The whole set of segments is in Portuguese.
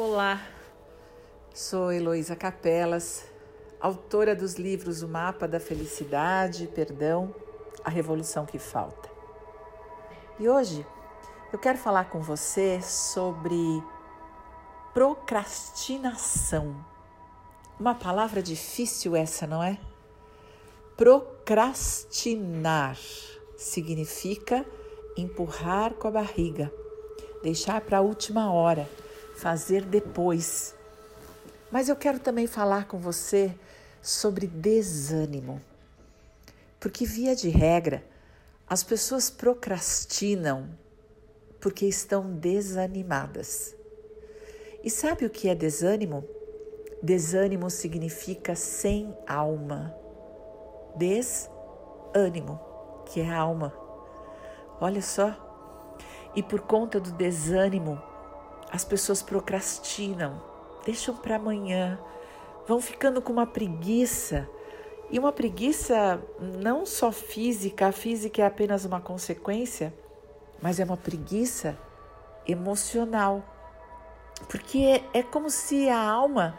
Olá, sou Heloísa Capelas, autora dos livros O Mapa da Felicidade, Perdão, A Revolução que Falta. E hoje eu quero falar com você sobre procrastinação. Uma palavra difícil essa, não é? Procrastinar significa empurrar com a barriga, deixar para a última hora fazer depois. Mas eu quero também falar com você sobre desânimo. Porque, via de regra, as pessoas procrastinam porque estão desanimadas. E sabe o que é desânimo? Desânimo significa sem alma. Desânimo, que é alma. Olha só. E por conta do desânimo, as pessoas procrastinam, deixam para amanhã, vão ficando com uma preguiça. E uma preguiça não só física, a física é apenas uma consequência, mas é uma preguiça emocional. Porque é, é como se a alma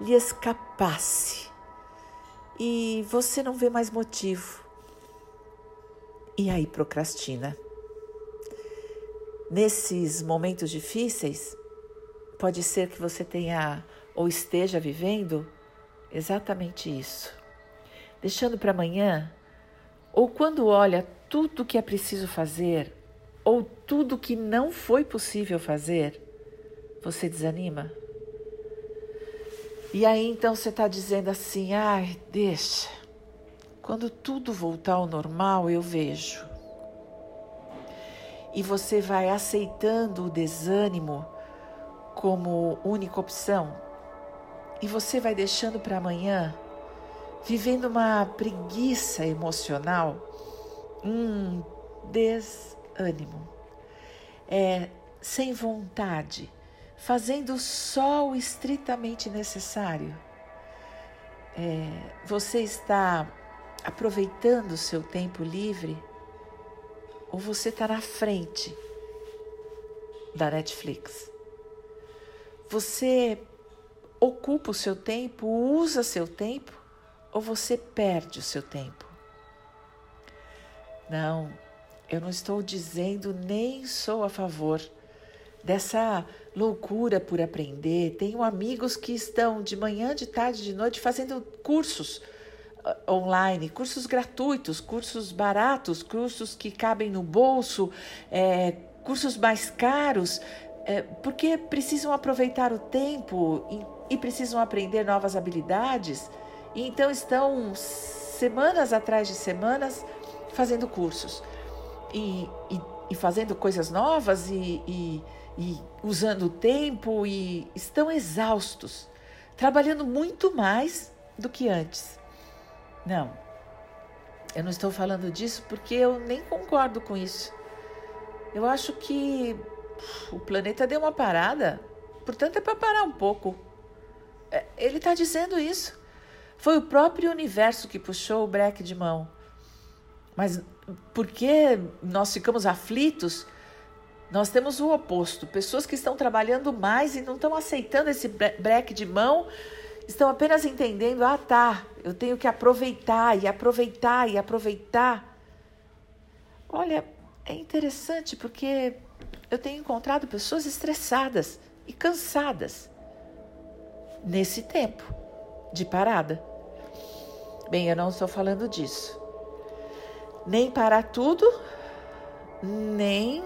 lhe escapasse e você não vê mais motivo. E aí procrastina. Nesses momentos difíceis, pode ser que você tenha ou esteja vivendo exatamente isso. Deixando para amanhã, ou quando olha tudo que é preciso fazer, ou tudo que não foi possível fazer, você desanima? E aí então você está dizendo assim: ai, deixa. Quando tudo voltar ao normal, eu vejo e você vai aceitando o desânimo como única opção e você vai deixando para amanhã, vivendo uma preguiça emocional, um desânimo, é, sem vontade, fazendo só o estritamente necessário. É, você está aproveitando o seu tempo livre ou você está na frente da Netflix. Você ocupa o seu tempo, usa seu tempo, ou você perde o seu tempo? Não, eu não estou dizendo nem sou a favor dessa loucura por aprender. Tenho amigos que estão de manhã, de tarde, de noite fazendo cursos online, cursos gratuitos, cursos baratos, cursos que cabem no bolso, é, cursos mais caros, é, porque precisam aproveitar o tempo e, e precisam aprender novas habilidades. E então estão semanas atrás de semanas fazendo cursos e, e, e fazendo coisas novas e, e usando o tempo e estão exaustos, trabalhando muito mais do que antes. Não, eu não estou falando disso porque eu nem concordo com isso. Eu acho que o planeta deu uma parada, portanto é para parar um pouco. É, ele está dizendo isso. Foi o próprio universo que puxou o breque de mão. Mas porque nós ficamos aflitos, nós temos o oposto. Pessoas que estão trabalhando mais e não estão aceitando esse breque de mão estão apenas entendendo: ah, tá, eu tenho que aproveitar e aproveitar e aproveitar. Olha, é interessante porque eu tenho encontrado pessoas estressadas e cansadas nesse tempo de parada. Bem, eu não estou falando disso. Nem parar tudo, nem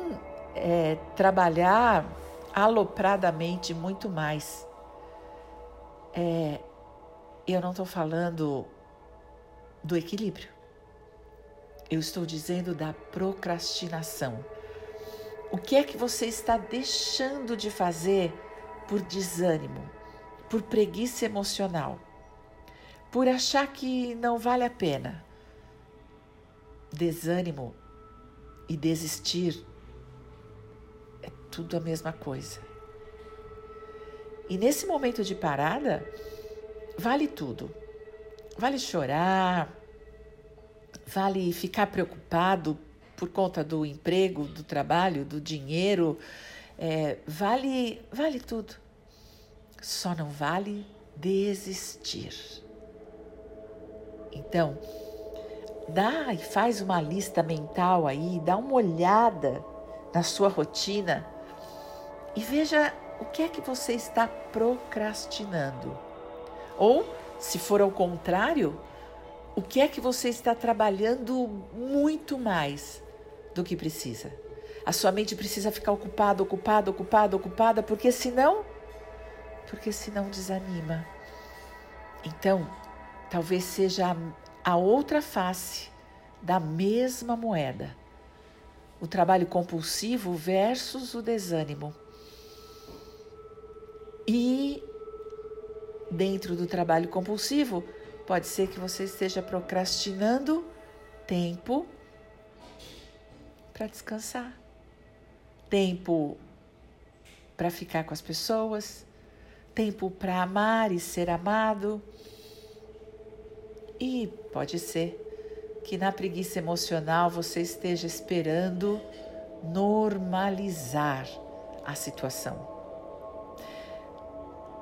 é, trabalhar alopradamente muito mais. É, eu não estou falando do equilíbrio. Eu estou dizendo da procrastinação. O que é que você está deixando de fazer por desânimo, por preguiça emocional, por achar que não vale a pena? Desânimo e desistir é tudo a mesma coisa. E nesse momento de parada, vale tudo. Vale chorar, vale ficar preocupado por conta do emprego, do trabalho, do dinheiro, é, vale, vale tudo. Só não vale desistir. Então, dá e faz uma lista mental aí, dá uma olhada na sua rotina e veja o que é que você está procrastinando. Ou, se for ao contrário, o que é que você está trabalhando muito mais do que precisa. A sua mente precisa ficar ocupada, ocupada, ocupada, ocupada, porque senão, porque senão desanima. Então, talvez seja a outra face da mesma moeda. O trabalho compulsivo versus o desânimo. E dentro do trabalho compulsivo, pode ser que você esteja procrastinando tempo para descansar, tempo para ficar com as pessoas, tempo para amar e ser amado. E pode ser que na preguiça emocional você esteja esperando normalizar a situação.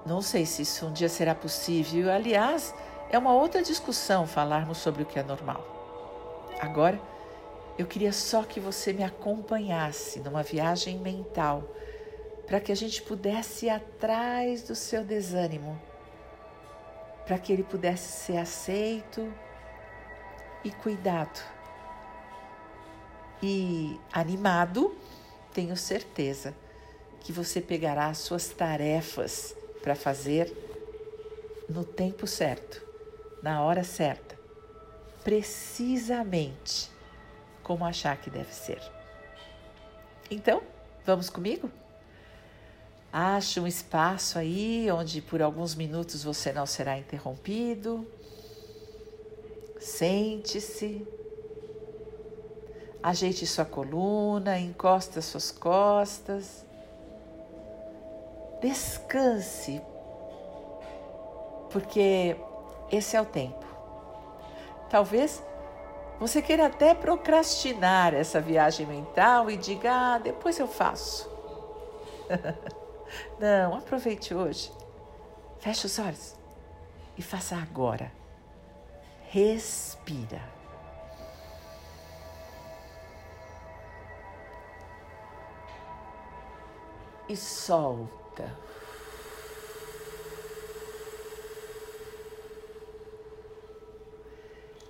Não sei se isso um dia será possível. Aliás, é uma outra discussão falarmos sobre o que é normal. Agora, eu queria só que você me acompanhasse numa viagem mental para que a gente pudesse ir atrás do seu desânimo, para que ele pudesse ser aceito e cuidado. E animado, tenho certeza que você pegará as suas tarefas para fazer no tempo certo, na hora certa, precisamente como achar que deve ser. Então, vamos comigo? Ache um espaço aí onde por alguns minutos você não será interrompido. Sente-se. Ajeite sua coluna, encosta suas costas. Descanse, porque esse é o tempo. Talvez você queira até procrastinar essa viagem mental e diga: ah, depois eu faço. Não, aproveite hoje. Feche os olhos e faça agora. Respira. E solta.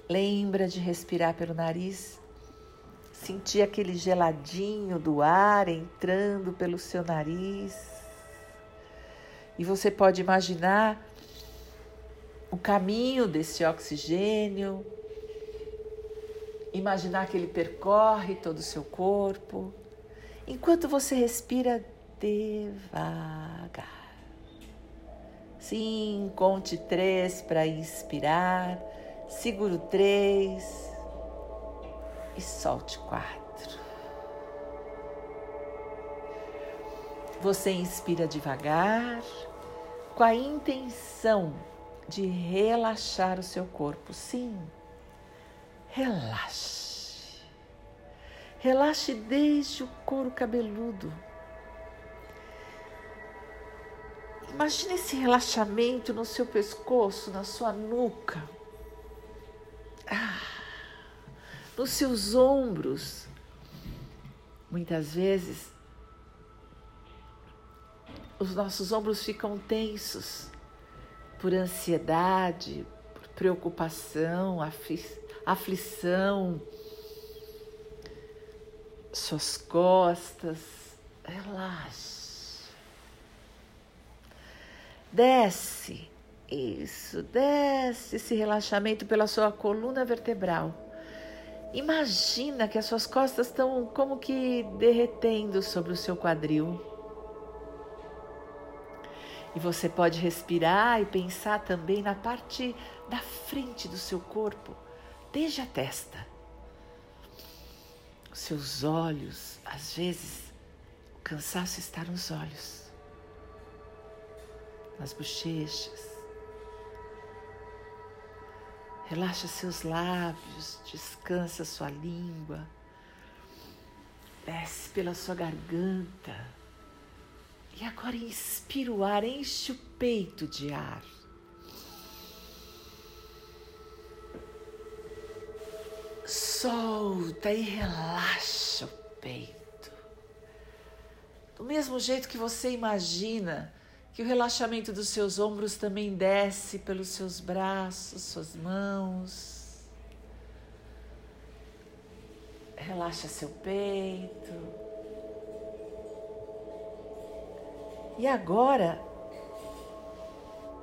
Lembra de respirar pelo nariz, sentir aquele geladinho do ar entrando pelo seu nariz. E você pode imaginar o caminho desse oxigênio, imaginar que ele percorre todo o seu corpo, enquanto você respira devagar. Sim, conte três para inspirar Seguro três e solte quatro. Você inspira devagar, com a intenção de relaxar o seu corpo. Sim, relaxe. Relaxe desde o couro cabeludo. Imagine esse relaxamento no seu pescoço, na sua nuca ah, nos seus ombros. Muitas vezes, os nossos ombros ficam tensos por ansiedade, por preocupação, aflição, suas costas. Relaxe. Desce isso, desce esse relaxamento pela sua coluna vertebral. Imagina que as suas costas estão como que derretendo sobre o seu quadril. E você pode respirar e pensar também na parte da frente do seu corpo, desde a testa. Os seus olhos, às vezes, o cansaço está nos olhos, nas bochechas, Relaxa seus lábios, descansa sua língua, desce pela sua garganta, E agora inspira o ar, enche o peito de ar. Solta e relaxa o peito. Do mesmo jeito que você imagina que o relaxamento dos seus ombros também desce pelos seus braços, suas mãos. Relaxa seu peito. E agora,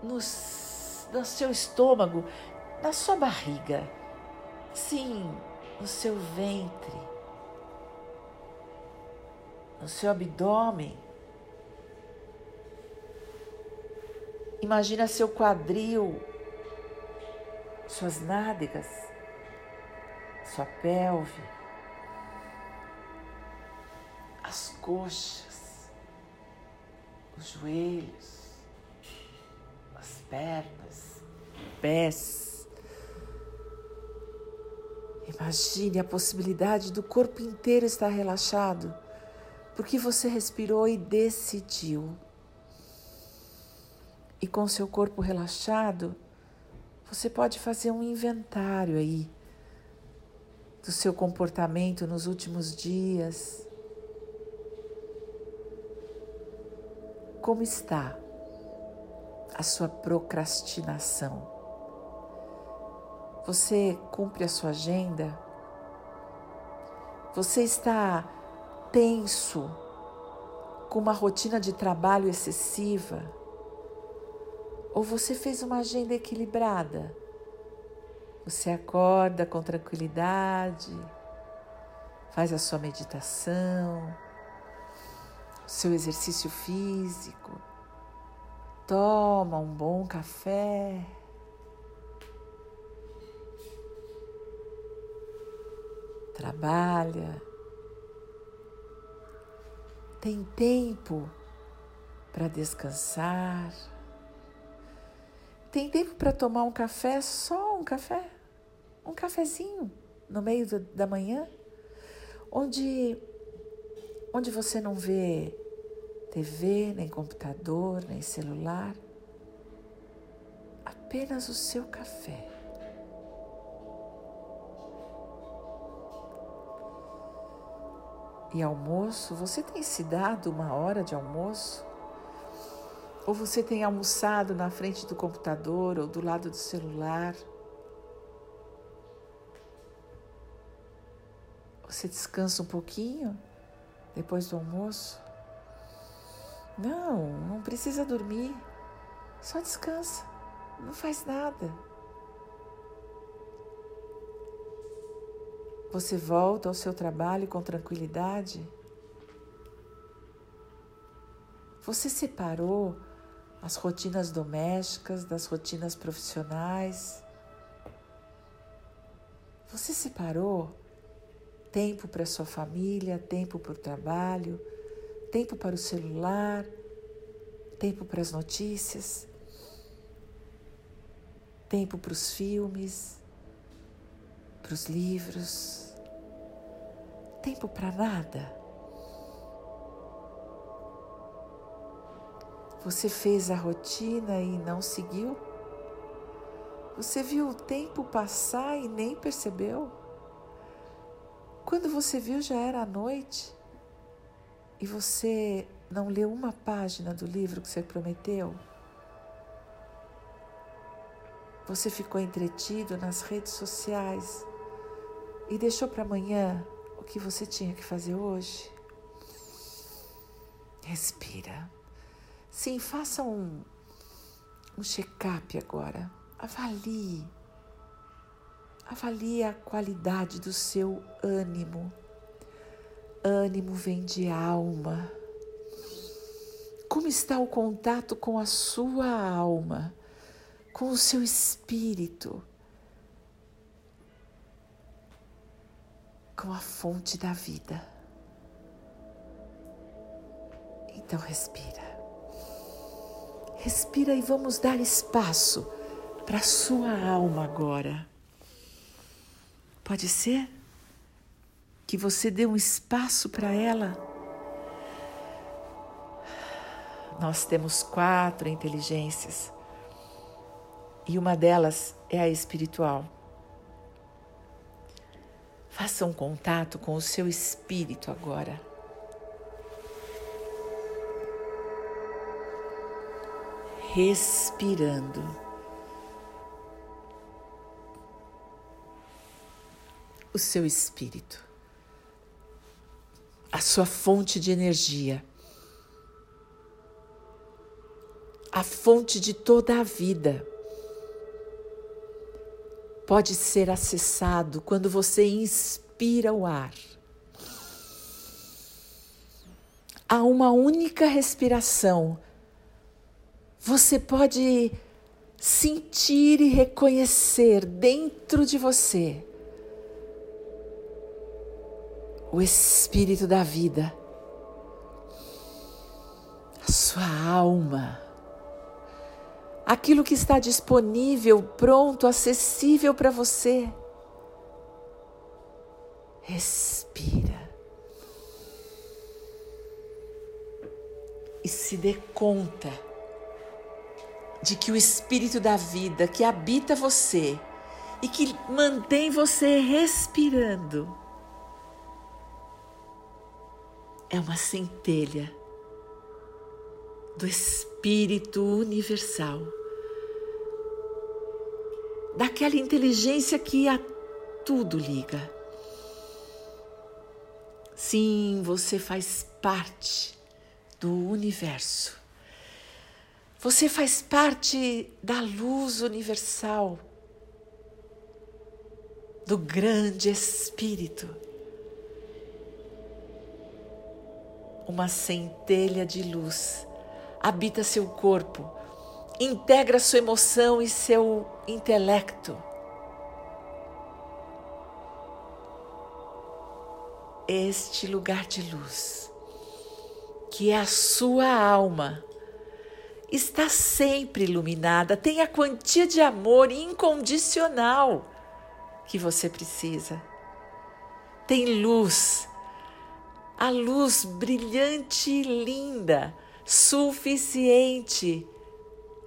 no, no seu estômago, na sua barriga, sim, no seu ventre, no seu abdômen. Imagina seu quadril, suas nádegas, sua pelve, as coxas os joelhos, as pernas, pés. Imagine a possibilidade do corpo inteiro estar relaxado, porque você respirou e decidiu. E com seu corpo relaxado, você pode fazer um inventário aí do seu comportamento nos últimos dias Como está a sua procrastinação? Você cumpre a sua agenda? Você está tenso com uma rotina de trabalho excessiva? Ou você fez uma agenda equilibrada? Você acorda com tranquilidade, faz a sua meditação, seu exercício físico, toma um bom café. Trabalha, tem tempo para descansar, tem tempo para tomar um café, só um café, um cafezinho no meio do, da manhã, onde onde você não vê TV, nem computador, nem celular, apenas o seu café. E almoço, você tem se dado uma hora de almoço? Ou você tem almoçado na frente do computador ou do lado do celular? Você descansa um pouquinho? depois do almoço? Não, não precisa dormir. Só descansa. Não faz nada. Você volta ao seu trabalho com tranquilidade? Você separou as rotinas domésticas das rotinas profissionais? Você separou tempo para sua família, tempo para o trabalho, tempo para o celular, tempo para as notícias, tempo para os filmes, para os livros, tempo para nada. Você fez a rotina e não seguiu? Você viu o tempo passar e nem percebeu? Quando você viu, já era a noite e você não leu uma página do livro que você prometeu. Você ficou entretido nas redes sociais e deixou para amanhã o que você tinha que fazer hoje. Respira. Sim, faça um, um check-up agora. Avalie Avalie a qualidade do seu ânimo. Ânimo vem de alma. Como está o contato com a sua alma, com o seu espírito, com a fonte da vida? Então respira. Respira e vamos dar espaço para a sua alma agora. Pode ser que você dê um espaço para ela. Nós temos quatro inteligências e uma delas é a espiritual. Faça um contato com o seu espírito agora. Respirando. O seu espírito, a sua fonte de energia, a fonte de toda a vida pode ser acessado quando você inspira o ar. A uma única respiração, você pode sentir e reconhecer dentro de você o espírito da vida, a sua alma aquilo que está disponível, pronto, acessível para você. Respira. E se dê conta de que o Espírito da vida que habita você e que mantém você respirando é uma centelha do Espírito Universal daquela inteligência que a tudo liga. Sim, você faz parte do universo. Você faz parte da luz universal, do grande Espírito. Uma centelha de luz habita seu corpo integra sua emoção e seu intelecto. Este lugar de luz, que é a sua alma, está sempre iluminada, tem a quantia de amor incondicional que você precisa. Tem luz, a luz brilhante e linda, suficiente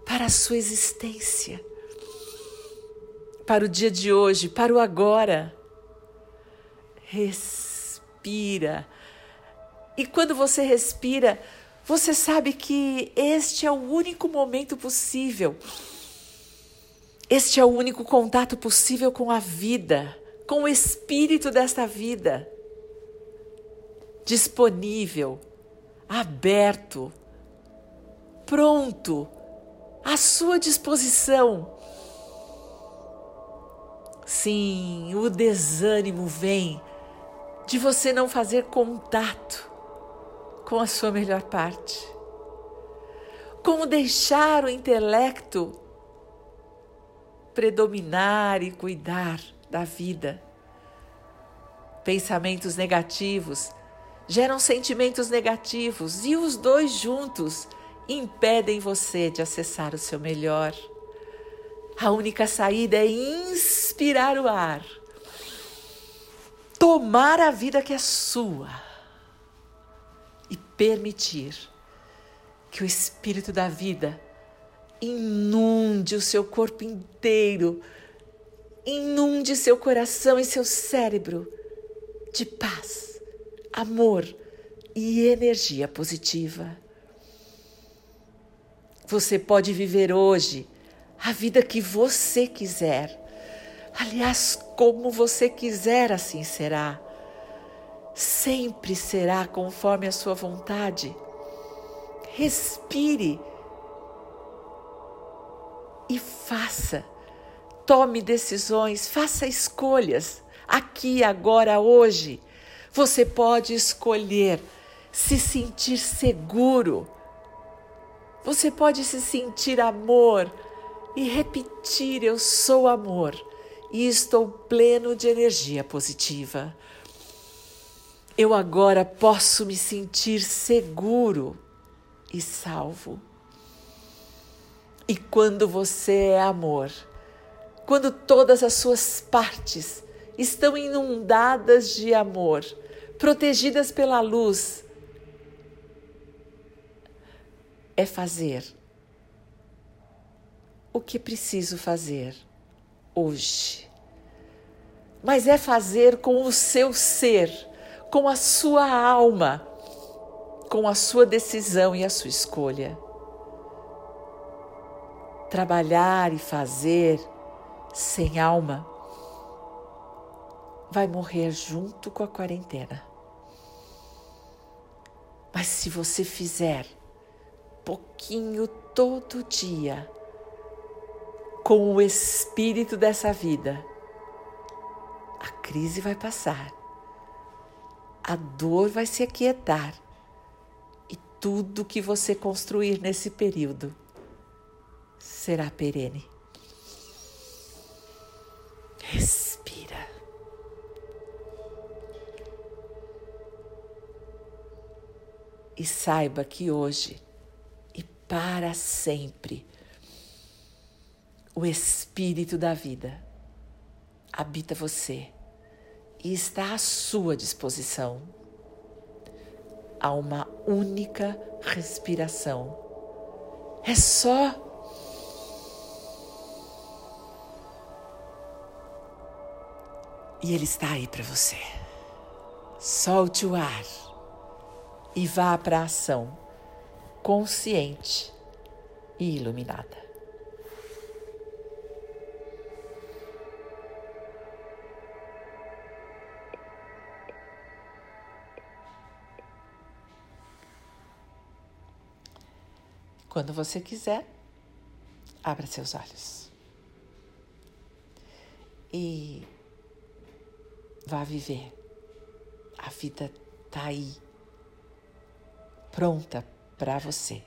para a sua existência, para o dia de hoje, para o agora. Respira. E quando você respira, você sabe que este é o único momento possível. Este é o único contato possível com a vida, com o espírito desta vida. Disponível, aberto, pronto à sua disposição. Sim, o desânimo vem de você não fazer contato com a sua melhor parte. Como deixar o intelecto predominar e cuidar da vida. Pensamentos negativos geram sentimentos negativos e os dois juntos impedem você de acessar o seu melhor. A única saída é inspirar o ar, tomar a vida que é sua permitir que o Espírito da vida inunde o seu corpo inteiro, inunde seu coração e seu cérebro de paz, amor e energia positiva. Você pode viver hoje a vida que você quiser. Aliás, como você quiser, assim será. Sempre será conforme a sua vontade. Respire e faça. Tome decisões, faça escolhas. Aqui, agora, hoje. Você pode escolher se sentir seguro você pode se sentir amor e repetir: Eu sou amor e estou pleno de energia positiva. Eu agora posso me sentir seguro e salvo. E quando você é amor, quando todas as suas partes estão inundadas de amor, protegidas pela luz, é fazer o que preciso fazer hoje. Mas é fazer com o seu ser, com a sua alma, com a sua decisão e a sua escolha. Trabalhar e fazer sem alma vai morrer junto com a quarentena. Mas se você fizer pouquinho todo dia, com o espírito dessa vida, a crise vai passar, a dor vai se aquietar e tudo que você construir nesse período será perene. Respira. E saiba que hoje e para sempre o Espírito da vida habita você e está à sua disposição. Há uma única respiração. É só e ele está aí para você. Solte o ar e vá para a ação consciente e iluminada. Quando você quiser, abra seus olhos. E vá viver. A vida está aí, pronta para você.